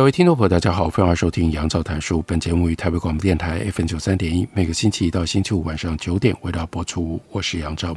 各位听众朋友，大家好，欢迎收听杨照谈书。本节目于台北广播电台 FM 九三点一，每个星期一到星期五晚上九点为大家播出。我是杨照。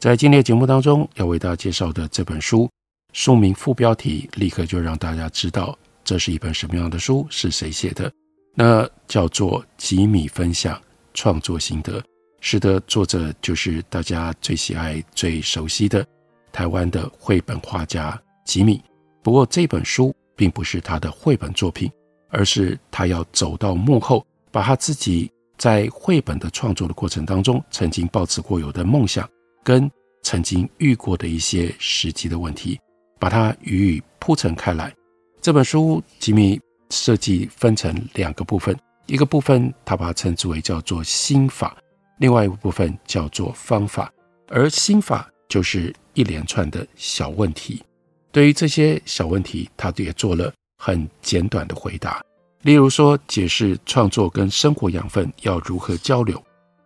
在今天的节目当中，要为大家介绍的这本书，书名副标题立刻就让大家知道这是一本什么样的书，是谁写的。那叫做《吉米分享创作心得》，是的，作者就是大家最喜爱、最熟悉的台湾的绘本画家吉米。不过这本书。并不是他的绘本作品，而是他要走到幕后，把他自己在绘本的创作的过程当中曾经抱持过有的梦想，跟曾经遇过的一些实际的问题，把它予以铺陈开来。这本书吉米设计分成两个部分，一个部分他把它称之为叫做心法，另外一个部分叫做方法。而心法就是一连串的小问题。对于这些小问题，他也做了很简短的回答。例如说，解释创作跟生活养分要如何交流；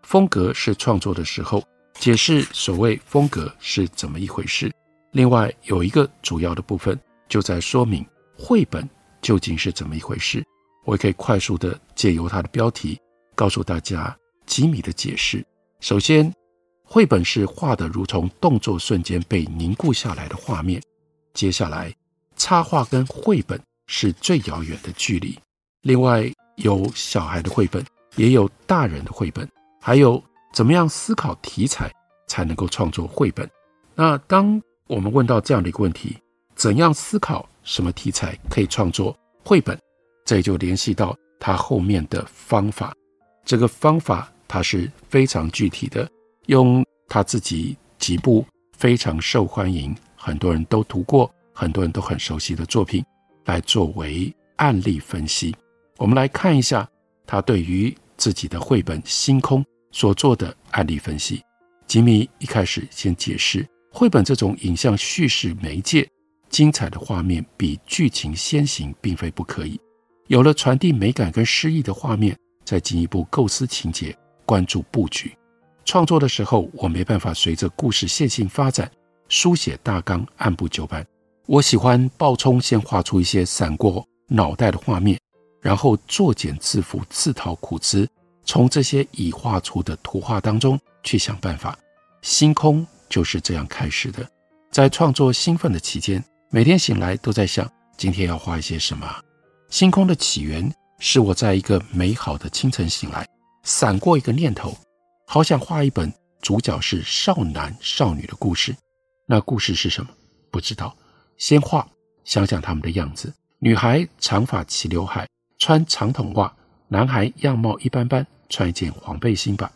风格是创作的时候，解释所谓风格是怎么一回事。另外，有一个主要的部分就在说明绘本究竟是怎么一回事。我也可以快速的借由它的标题告诉大家吉米的解释。首先，绘本是画的如同动作瞬间被凝固下来的画面。接下来，插画跟绘本是最遥远的距离。另外，有小孩的绘本，也有大人的绘本，还有怎么样思考题材才能够创作绘本。那当我们问到这样的一个问题：怎样思考什么题材可以创作绘本？这就联系到他后面的方法。这个方法他是非常具体的，用他自己几部非常受欢迎。很多人都读过，很多人都很熟悉的作品，来作为案例分析。我们来看一下他对于自己的绘本《星空》所做的案例分析。吉米一开始先解释，绘本这种影像叙事媒介，精彩的画面比剧情先行，并非不可以。有了传递美感跟诗意的画面，再进一步构思情节，关注布局。创作的时候，我没办法随着故事线性发展。书写大纲，按部就班。我喜欢暴冲，先画出一些闪过脑袋的画面，然后作茧自缚，自讨苦吃，从这些已画出的图画当中去想办法。星空就是这样开始的。在创作兴奋的期间，每天醒来都在想今天要画一些什么。星空的起源是我在一个美好的清晨醒来，闪过一个念头，好想画一本主角是少男少女的故事。那故事是什么？不知道。先画，想想他们的样子。女孩长发齐刘海，穿长筒袜；男孩样貌一般般，穿一件黄背心吧。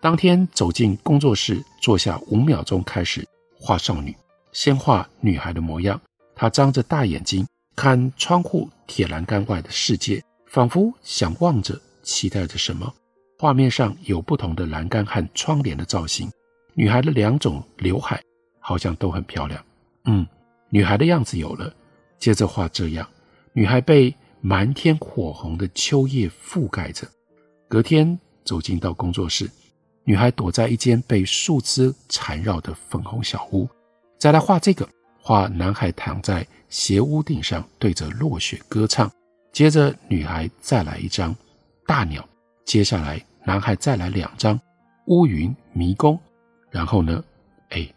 当天走进工作室，坐下五秒钟，开始画少女。先画女孩的模样，她张着大眼睛看窗户铁栏杆外的世界，仿佛想望着、期待着什么。画面上有不同的栏杆和窗帘的造型。女孩的两种刘海。好像都很漂亮，嗯，女孩的样子有了。接着画这样，女孩被满天火红的秋叶覆盖着。隔天走进到工作室，女孩躲在一间被树枝缠绕的粉红小屋。再来画这个，画男孩躺在斜屋顶上，对着落雪歌唱。接着女孩再来一张大鸟，接下来男孩再来两张乌云迷宫。然后呢，哎。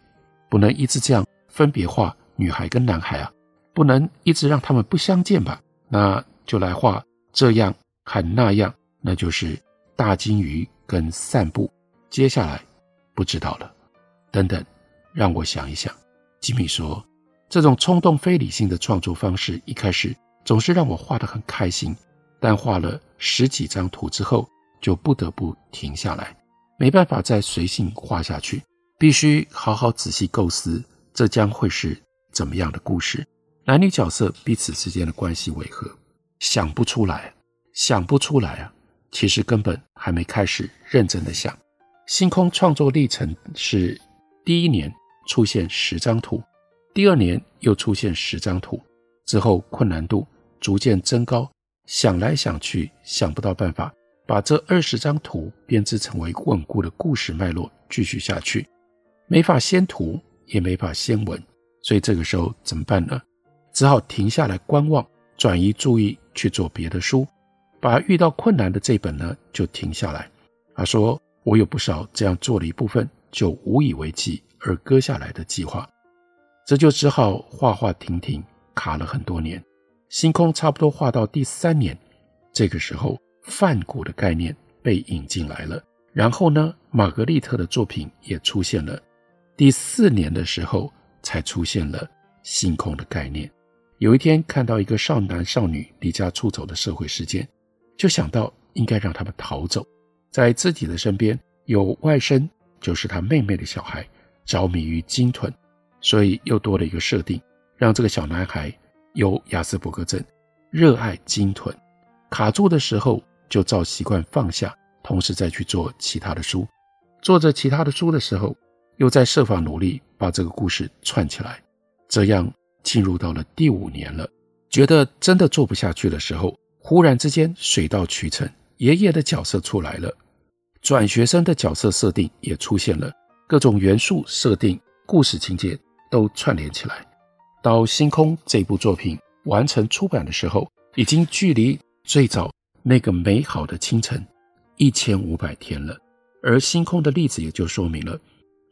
不能一直这样分别画女孩跟男孩啊，不能一直让他们不相见吧？那就来画这样和那样，那就是大鲸鱼跟散步。接下来不知道了，等等，让我想一想。吉米说，这种冲动非理性的创作方式，一开始总是让我画得很开心，但画了十几张图之后，就不得不停下来，没办法再随性画下去。必须好好仔细构思，这将会是怎么样的故事？男女角色彼此之间的关系为何？想不出来，想不出来啊！其实根本还没开始认真的想。星空创作历程是第一年出现十张图，第二年又出现十张图，之后困难度逐渐增高，想来想去想不到办法把这二十张图编织成为稳固的故事脉络，继续下去，没法先图也没法先文，所以这个时候怎么办呢？只好停下来观望，转移注意去做别的书，把遇到困难的这本呢就停下来。他说。我有不少这样做了一部分就无以为继而搁下来的计划，这就只好画画停停，卡了很多年。星空差不多画到第三年，这个时候梵谷的概念被引进来了，然后呢，玛格丽特的作品也出现了。第四年的时候才出现了星空的概念。有一天看到一个少男少女离家出走的社会事件，就想到应该让他们逃走。在自己的身边有外甥，就是他妹妹的小孩，着迷于鲸豚，所以又多了一个设定，让这个小男孩有亚斯伯格症，热爱鲸豚。卡住的时候就照习惯放下，同时再去做其他的书。做着其他的书的时候，又在设法努力把这个故事串起来。这样进入到了第五年了，觉得真的做不下去的时候，忽然之间水到渠成，爷爷的角色出来了。转学生的角色设定也出现了，各种元素设定、故事情节都串联起来。到《星空》这部作品完成出版的时候，已经距离最早那个美好的清晨一千五百天了。而《星空》的例子也就说明了，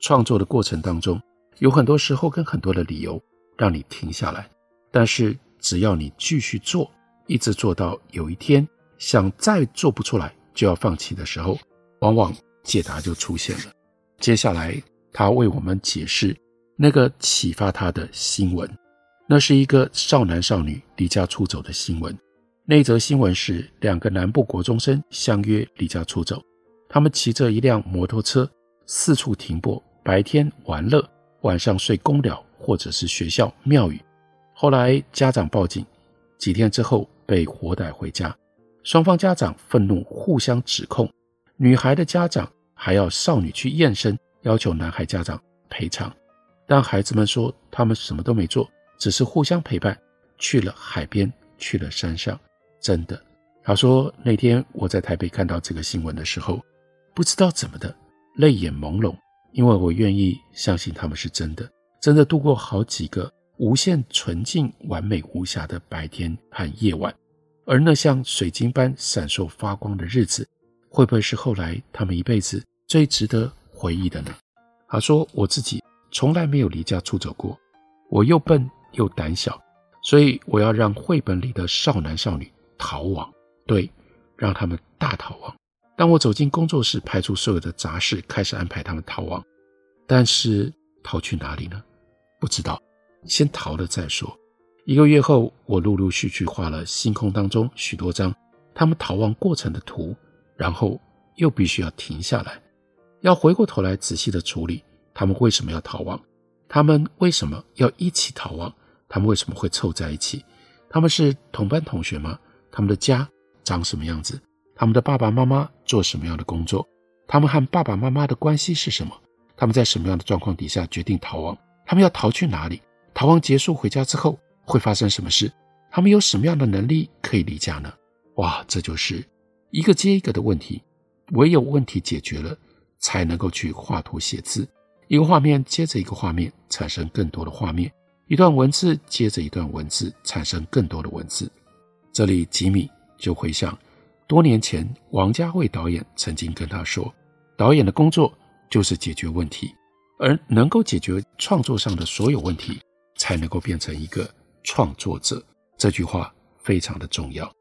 创作的过程当中，有很多时候跟很多的理由让你停下来，但是只要你继续做，一直做到有一天想再做不出来就要放弃的时候。往往解答就出现了。接下来，他为我们解释那个启发他的新闻。那是一个少男少女离家出走的新闻。那则新闻是两个南部国中生相约离家出走，他们骑着一辆摩托车四处停泊，白天玩乐，晚上睡公寮或者是学校庙宇。后来家长报警，几天之后被活逮回家，双方家长愤怒，互相指控。女孩的家长还要少女去验身，要求男孩家长赔偿，但孩子们说他们什么都没做，只是互相陪伴，去了海边，去了山上。真的，他说那天我在台北看到这个新闻的时候，不知道怎么的，泪眼朦胧，因为我愿意相信他们是真的，真的度过好几个无限纯净、完美无瑕的白天和夜晚，而那像水晶般闪烁发光的日子。会不会是后来他们一辈子最值得回忆的呢？他说：“我自己从来没有离家出走过，我又笨又胆小，所以我要让绘本里的少男少女逃亡，对，让他们大逃亡。当我走进工作室，排除所有的杂事，开始安排他们逃亡。但是逃去哪里呢？不知道，先逃了再说。一个月后，我陆陆续续画了星空当中许多张他们逃亡过程的图。”然后又必须要停下来，要回过头来仔细的处理他们为什么要逃亡，他们为什么要一起逃亡，他们为什么会凑在一起，他们是同班同学吗？他们的家长什么样子？他们的爸爸妈妈做什么样的工作？他们和爸爸妈妈的关系是什么？他们在什么样的状况底下决定逃亡？他们要逃去哪里？逃亡结束回家之后会发生什么事？他们有什么样的能力可以离家呢？哇，这就是。一个接一个的问题，唯有问题解决了，才能够去画图写字。一个画面接着一个画面，产生更多的画面；一段文字接着一段文字，产生更多的文字。这里吉米就回想，多年前王家卫导演曾经跟他说：“导演的工作就是解决问题，而能够解决创作上的所有问题，才能够变成一个创作者。”这句话非常的重要。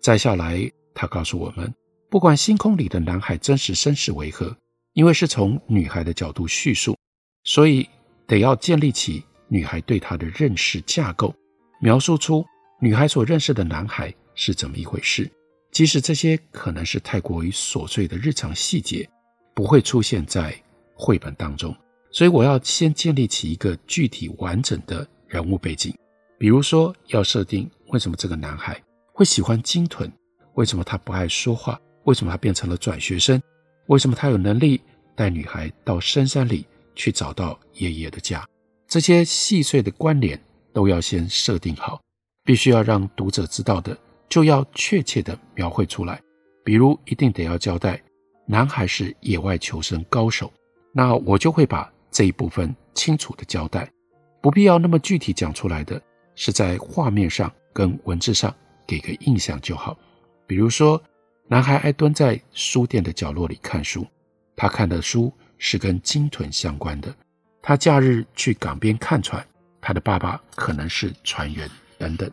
再下来。他告诉我们，不管星空里的男孩真实身世为何，因为是从女孩的角度叙述，所以得要建立起女孩对他的认识架构，描述出女孩所认识的男孩是怎么一回事。即使这些可能是太过于琐碎的日常细节，不会出现在绘本当中，所以我要先建立起一个具体完整的人物背景。比如说，要设定为什么这个男孩会喜欢鲸豚，为什么他不爱说话，为什么他变成了转学生，为什么他有能力带女孩到深山里去找到爷爷的家。这些细碎的关联都要先设定好，必须要让读者知道的，就要确切地描绘出来。比如，一定得要交代男孩是野外求生高手，那我就会把这一部分清楚地交代。不必要那么具体讲出来的，是在画面上跟文字上给个印象就好。比如说，男孩爱蹲在书店的角落里看书，他看的书是跟鲸豚相关的。他假日去港边看船，他的爸爸可能是船员等等，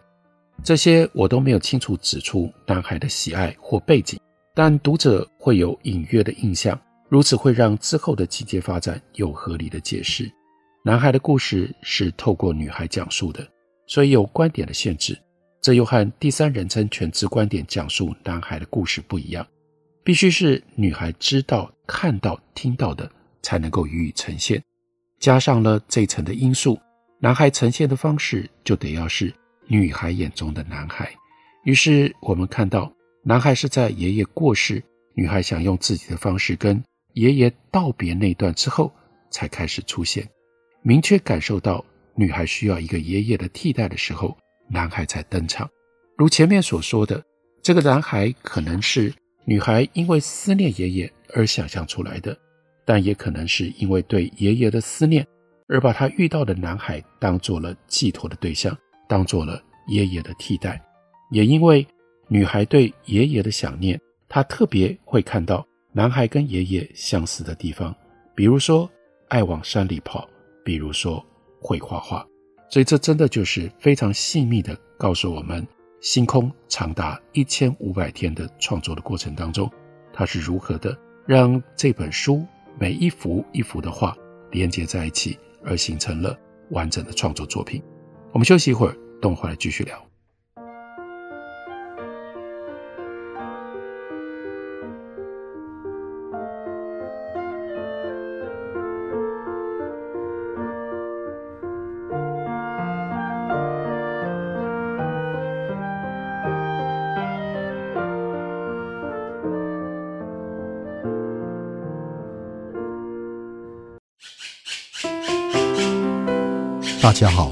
这些我都没有清楚指出男孩的喜爱或背景，但读者会有隐约的印象，如此会让之后的情节发展有合理的解释。男孩的故事是透过女孩讲述的，所以有观点的限制，这又和第三人称全知观点讲述男孩的故事不一样，必须是女孩知道、看到、听到的才能够予以呈现。加上了这层的因素，男孩呈现的方式就得要是女孩眼中的男孩。于是我们看到，男孩是在爷爷过世，女孩想用自己的方式跟爷爷道别那段之后，才开始出现。明确感受到女孩需要一个爷爷的替代的时候，男孩才登场。如前面所说的，这个男孩可能是女孩因为思念爷爷而想象出来的。但也可能是因为对爷爷的思念，而把他遇到的男孩当做了寄托的对象，当做了爷爷的替代。也因为女孩对爷爷的想念，她特别会看到男孩跟爷爷相似的地方，比如说爱往山里跑，比如说会画画。所以这真的就是非常细密的告诉我们，星空长达一千五百天的创作的过程当中，他是如何的让这本书。每一幅一幅的画连接在一起，而形成了完整的创作作品。我们休息一会儿，等会儿来继续聊。大家好，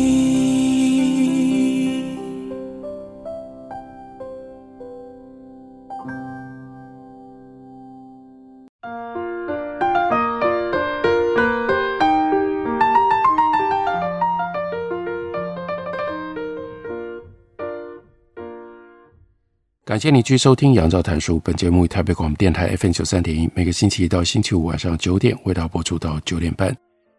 谢你继续收听《杨照谈书》。本节目以台北广播电台 FM 九三点一，每个星期一到星期五晚上九点，为大家播出到九点半。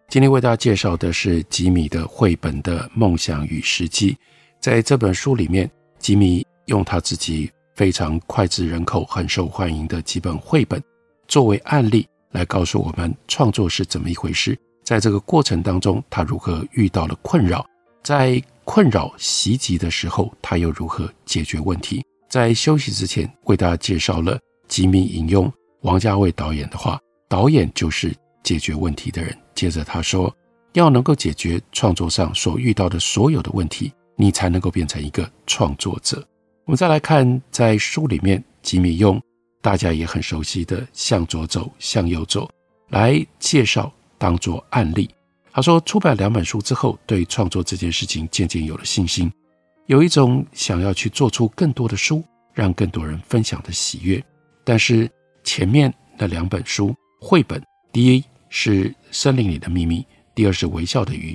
今天为大家介绍的是吉米的绘本的《梦想与实际》。在这本书里面，吉米用他自己非常脍炙人口、很受欢迎的几本绘本作为案例，来告诉我们创作是怎么一回事。在这个过程当中，他如何遇到了困扰？在困扰袭击的时候，他又如何解决问题？在休息之前，为大家介绍了吉米引用王家卫导演的话：“导演就是解决问题的人。”接着他说：“要能够解决创作上所遇到的所有的问题，你才能够变成一个创作者。”我们再来看，在书里面，吉米用大家也很熟悉的“向左走，向右走”来介绍，当做案例，他说，出版两本书之后，对创作这件事情渐渐有了信心，有一种想要去做出更多的书，让更多人分享的喜悦。但是前面那两本书绘本，第一是《森林里的秘密》，第二是《微笑的鱼》，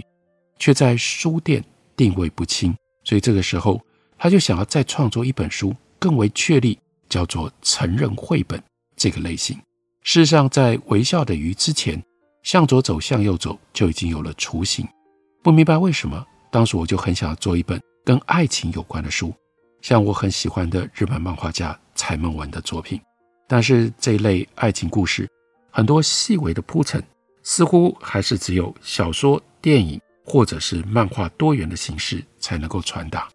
却在书店定位不清，所以这个时候他就想要再创作一本书，更为确立，叫做成人绘本这个类型。事实上，在《微笑的鱼》之前。向左走，向右走，就已经有了雏形。不明白为什么，当时我就很想要做一本跟爱情有关的书，像我很喜欢的日本漫画家柴梦文的作品。但是这一类爱情故事，很多细微的铺陈，似乎还是只有小说、电影或者是漫画多元的形式才能够传达。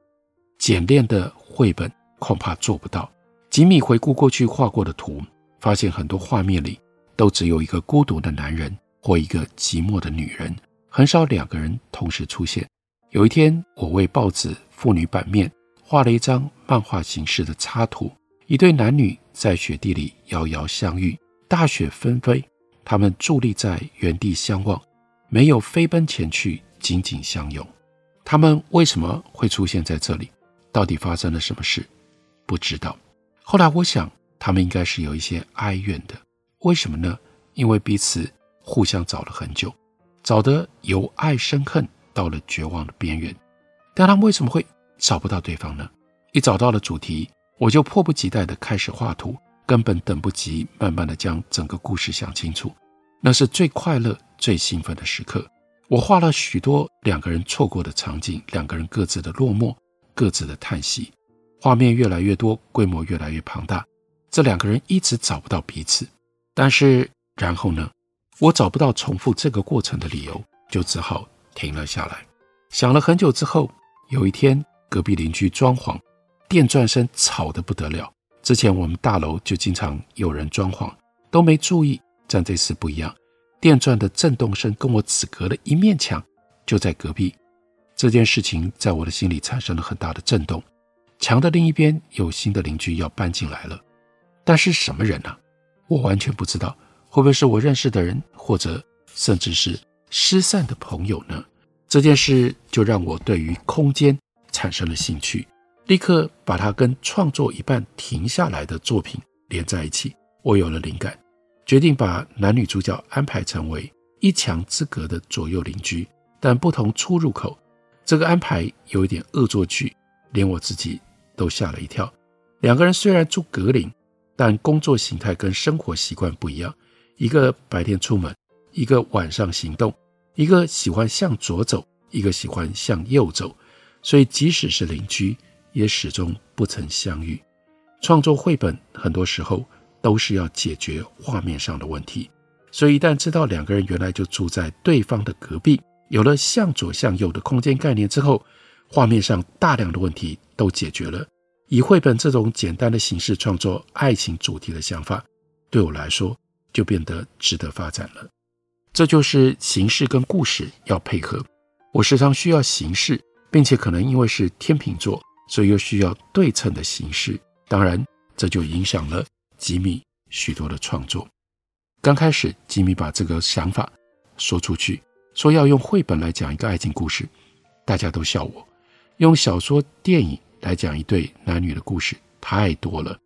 简练的绘本恐怕做不到。吉米回顾过去画过的图，发现很多画面里都只有一个孤独的男人。或一个寂寞的女人，很少两个人同时出现。有一天，我为报纸妇女版面画了一张漫画形式的插图，一对男女在雪地里遥遥相遇，大雪纷飞，他们伫立在原地相望，没有飞奔前去，紧紧相拥。他们为什么会出现在这里？到底发生了什么事？不知道。后来我想，他们应该是有一些哀怨的。为什么呢？因为彼此。互相找了很久，找得由爱生恨到了绝望的边缘，但他们为什么会找不到对方呢？一找到了主题，我就迫不及待地开始画图，根本等不及慢慢地将整个故事想清楚。那是最快乐、最兴奋的时刻。我画了许多两个人错过的场景，两个人各自的落寞，各自的叹息。画面越来越多，规模越来越庞大，这两个人一直找不到彼此。但是然后呢？我找不到重复这个过程的理由，就只好停了下来。想了很久之后，有一天隔壁邻居装潢，电钻声吵得不得了。之前我们大楼就经常有人装潢，都没注意，但这次不一样，电钻的震动声跟我只隔了一面墙，就在隔壁。这件事情在我的心里产生了很大的震动。墙的另一边有新的邻居要搬进来了，但是什么人呢？我完全不知道。会不会是我认识的人，或者甚至是失散的朋友呢？这件事就让我对于空间产生了兴趣，立刻把它跟创作一半停下来的作品连在一起。我有了灵感，决定把男女主角安排成为一墙之隔的左右邻居，但不同出入口。这个安排有一点恶作剧，连我自己都吓了一跳。两个人虽然住隔邻，但工作形态跟生活习惯不一样。一个白天出门，一个晚上行动，一个喜欢向左走，一个喜欢向右走，所以即使是邻居，也始终不曾相遇。创作绘本很多时候都是要解决画面上的问题，所以一旦知道两个人原来就住在对方的隔壁，有了向左向右的空间概念之后，画面上大量的问题都解决了。以绘本这种简单的形式创作爱情主题的想法，对我来说。就变得值得发展了。这就是形式跟故事要配合。我时常需要形式，并且可能因为是天秤座，所以又需要对称的形式。当然，这就影响了吉米许多的创作。刚开始，吉米把这个想法说出去，说要用绘本来讲一个爱情故事，大家都笑我。用小说、电影来讲一对男女的故事太多了，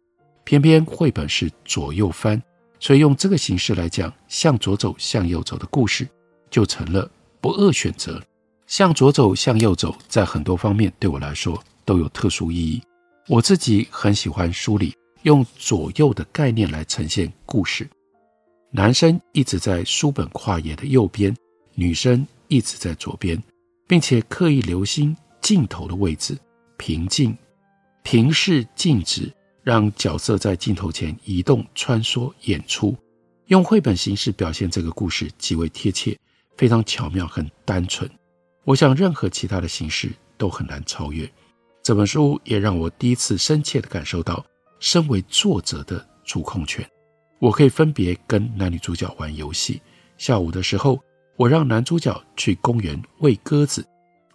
偏偏绘本是左右翻。所以用这个形式来讲，向左走，向右走的故事，就成了不二选择。向左走，向右走，在很多方面对我来说都有特殊意义。我自己很喜欢书里用左右的概念来呈现故事。男生一直在书本跨页的右边，女生一直在左边，并且刻意留心镜头的位置，平静、平视、静止。让角色在镜头前移动、穿梭、演出，用绘本形式表现这个故事极为贴切，非常巧妙，很单纯。我想任何其他的形式都很难超越。这本书也让我第一次深切地感受到身为作者的主控权。我可以分别跟男女主角玩游戏。下午的时候，我让男主角去公园喂鸽子，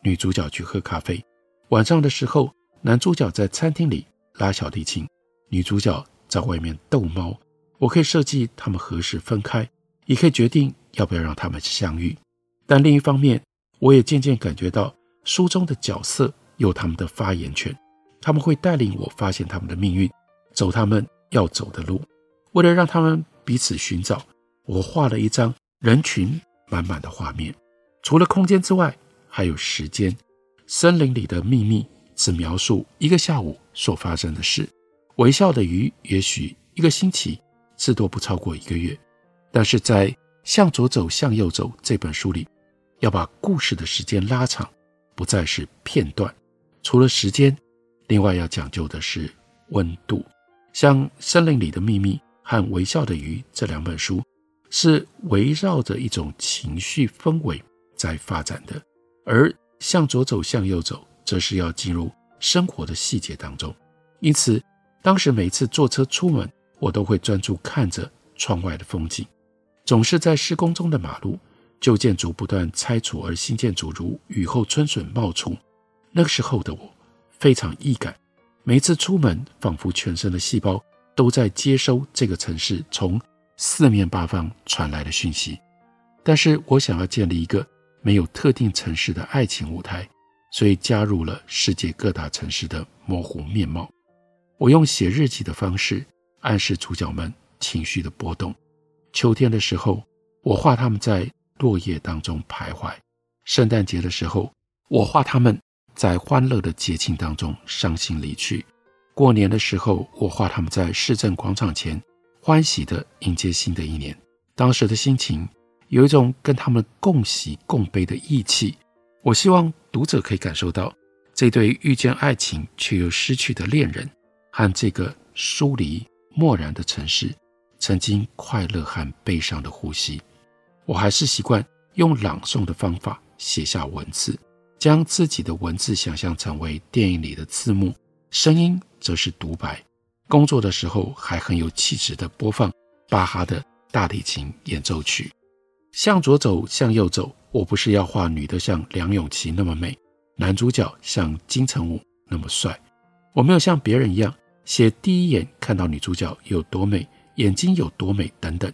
女主角去喝咖啡。晚上的时候，男主角在餐厅里拉小提琴。女主角在外面逗猫，我可以设计他们何时分开，也可以决定要不要让他们相遇。但另一方面，我也渐渐感觉到书中的角色有他们的发言权，他们会带领我发现他们的命运，走他们要走的路。为了让他们彼此寻找，我画了一张人群满满的画面。除了空间之外，还有时间。森林里的秘密只描述一个下午所发生的事。微笑的鱼，也许一个星期，至多不超过一个月。但是在《向左走，向右走》这本书里，要把故事的时间拉长，不再是片段。除了时间，另外要讲究的是温度。像《森林里的秘密》和《微笑的鱼》这两本书，是围绕着一种情绪氛围在发展的，而向左走，向右走，则是要进入生活的细节当中。因此，当时每次坐车出门，我都会专注看着窗外的风景。总是在施工中的马路，旧建筑不断拆除，而新建筑如雨后春笋冒出。那个时候的我非常易感，每次出门，仿佛全身的细胞都在接收这个城市从四面八方传来的讯息。但是我想要建立一个没有特定城市的爱情舞台，所以加入了世界各大城市的模糊面貌。我用写日记的方式暗示主角们情绪的波动。秋天的时候，我画他们在落叶当中徘徊；圣诞节的时候，我画他们在欢乐的节庆当中伤心离去；过年的时候，我画他们在市政广场前欢喜地迎接新的一年。当时的心情有一种跟他们共喜共悲的义气。我希望读者可以感受到这对遇见爱情却又失去的恋人和这个疏离漠然的城市。曾经快乐和悲伤的呼吸，我还是习惯用朗诵的方法写下文字，将自己的文字想象成为电影里的字幕，声音则是独白。工作的时候还很有气质地播放巴哈的大提琴演奏曲。向左走，向右走。我不是要画女的像梁咏琪那么美，男主角像金城武那么帅。我没有像别人一样写第一眼看到女主角有多美。眼睛有多美等等，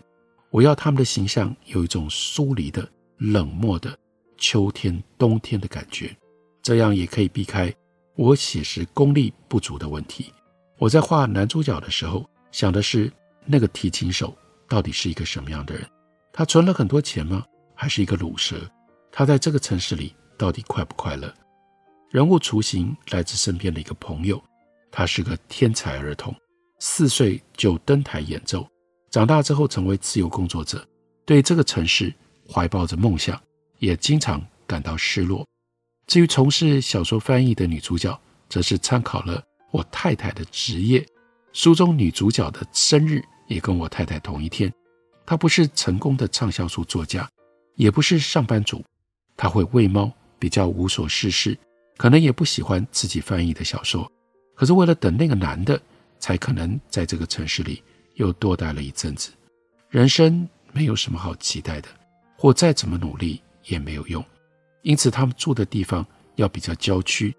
我要他们的形象有一种疏离的、冷漠的秋天、冬天的感觉，这样也可以避开我写实功力不足的问题。我在画男主角的时候，想的是那个提琴手到底是一个什么样的人？他存了很多钱吗？还是一个鲁蛇？他在这个城市里到底快不快乐？人物雏形来自身边的一个朋友，他是个天才儿童。四岁就登台演奏，长大之后成为自由工作者，对这个城市怀抱着梦想，也经常感到失落。至于从事小说翻译的女主角，则是参考了我太太的职业。书中女主角的生日也跟我太太同一天。她不是成功的畅销书作家，也不是上班族，她会喂猫，比较无所事事，可能也不喜欢自己翻译的小说。可是为了等那个男的。才可能在这个城市里又多待了一阵子。人生没有什么好期待的，或再怎么努力也没有用。因此，他们住的地方要比较郊区。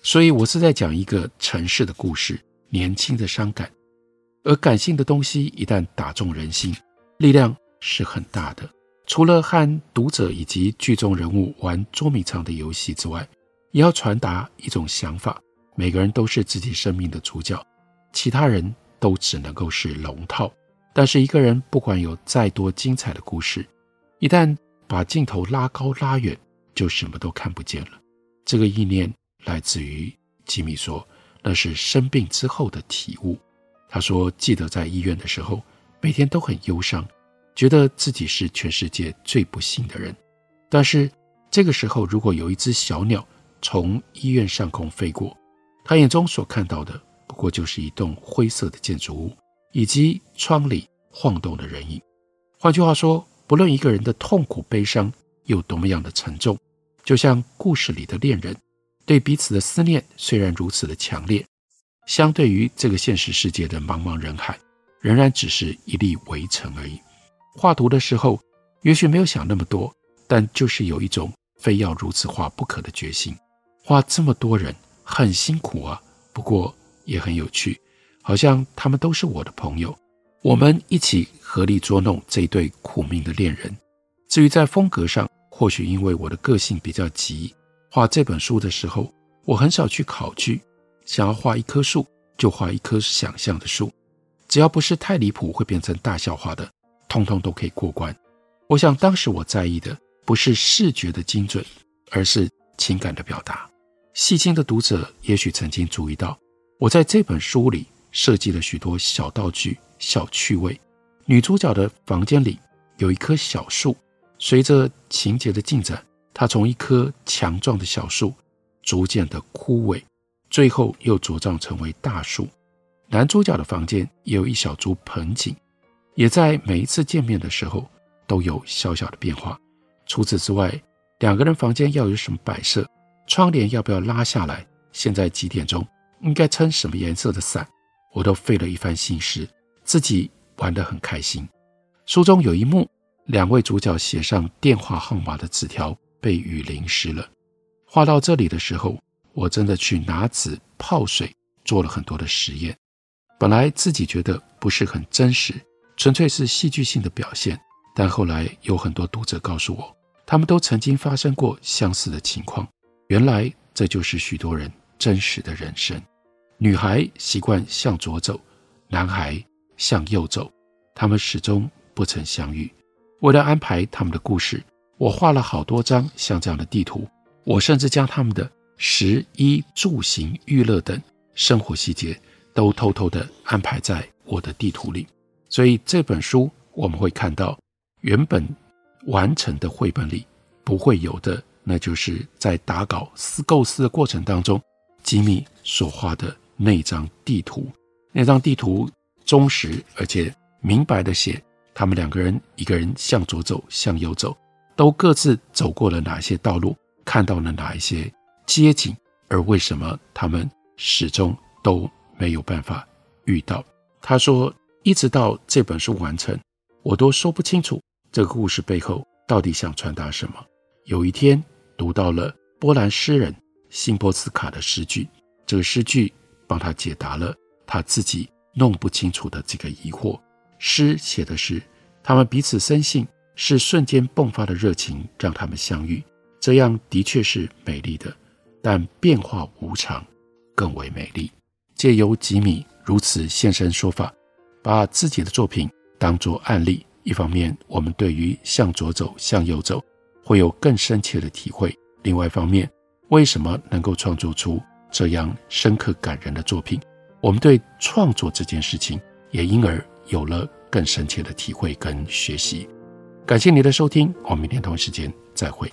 所以我是在讲一个城市的故事，年轻的伤感。而感性的东西一旦打中人心，力量是很大的。除了和读者以及剧中人物玩捉迷藏的游戏之外，也要传达一种想法：每个人都是自己生命的主角。其他人都只能够是龙套，但是一个人不管有再多精彩的故事，一旦把镜头拉高拉远，就什么都看不见了。这个意念来自于吉米说，那是生病之后的体悟。他说，记得在医院的时候，每天都很忧伤，觉得自己是全世界最不幸的人。但是这个时候，如果有一只小鸟从医院上空飞过，他眼中所看到的。不过就是一栋灰色的建筑物，以及窗里晃动的人影。换句话说，不论一个人的痛苦悲伤有多么样的沉重，就像故事里的恋人，对彼此的思念虽然如此的强烈，相对于这个现实世界的茫茫人海，仍然只是一粒微尘而已。画图的时候，也许没有想那么多，但就是有一种非要如此画不可的决心。画这么多人很辛苦啊，不过。也很有趣，好像他们都是我的朋友，我们一起合力捉弄这对苦命的恋人。至于在风格上，或许因为我的个性比较急，画这本书的时候，我很少去考据，想要画一棵树就画一棵想象的树，只要不是太离谱会变成大笑话的，通通都可以过关。我想当时我在意的不是视觉的精准，而是情感的表达。细心的读者也许曾经注意到，我在这本书里设计了许多小道具、小趣味。女主角的房间里有一棵小树。随着情节的进展，它从一棵强壮的小树逐渐的枯萎，最后又茁壮成为大树。男主角的房间也有一小株盆景，也在每一次见面的时候都有小小的变化。除此之外，两个人房间要有什么摆设，窗帘要不要拉下来，现在几点钟，应该撑什么颜色的伞，我都费了一番心思，自己玩得很开心。书中有一幕。两位主角写上电话号码的纸条被雨淋湿了。画到这里的时候，我真的去拿纸泡水，做了很多的实验。本来自己觉得不是很真实，纯粹是戏剧性的表现。但后来有很多读者告诉我，他们都曾经发生过相似的情况。原来这就是许多人真实的人生。女孩习惯向左走，男孩向右走，他们始终不曾相遇。为了安排他们的故事，我画了好多张像这样的地图。我甚至将他们的食衣住行娱乐等生活细节都偷偷地安排在我的地图里。所以这本书我们会看到，原本完成的绘本里不会有的，那就是在打稿思构思的过程当中，吉米所画的那张地图。那张地图忠实而且明白地写。他们两个人，一个人向左走，向右走，都各自走过了哪些道路，看到了哪一些街景，而为什么他们始终都没有办法遇到？他说，一直到这本书完成，我都说不清楚这个故事背后到底想传达什么。有一天，读到了波兰诗人辛波丝卡的诗句，这个诗句帮他解答了他自己弄不清楚的这个疑惑。诗写的是，他们彼此深信是瞬间迸发的热情让他们相遇，这样的确是美丽的，但变化无常更为美丽。借由吉米如此现身说法，把自己的作品当作案例，一方面我们对于向左走、向右走会有更深切的体会；另外一方面，为什么能够创作出这样深刻感人的作品，我们对创作这件事情也因而。有了更深切的体会跟学习，感谢你的收听，我们明天同一时间再会。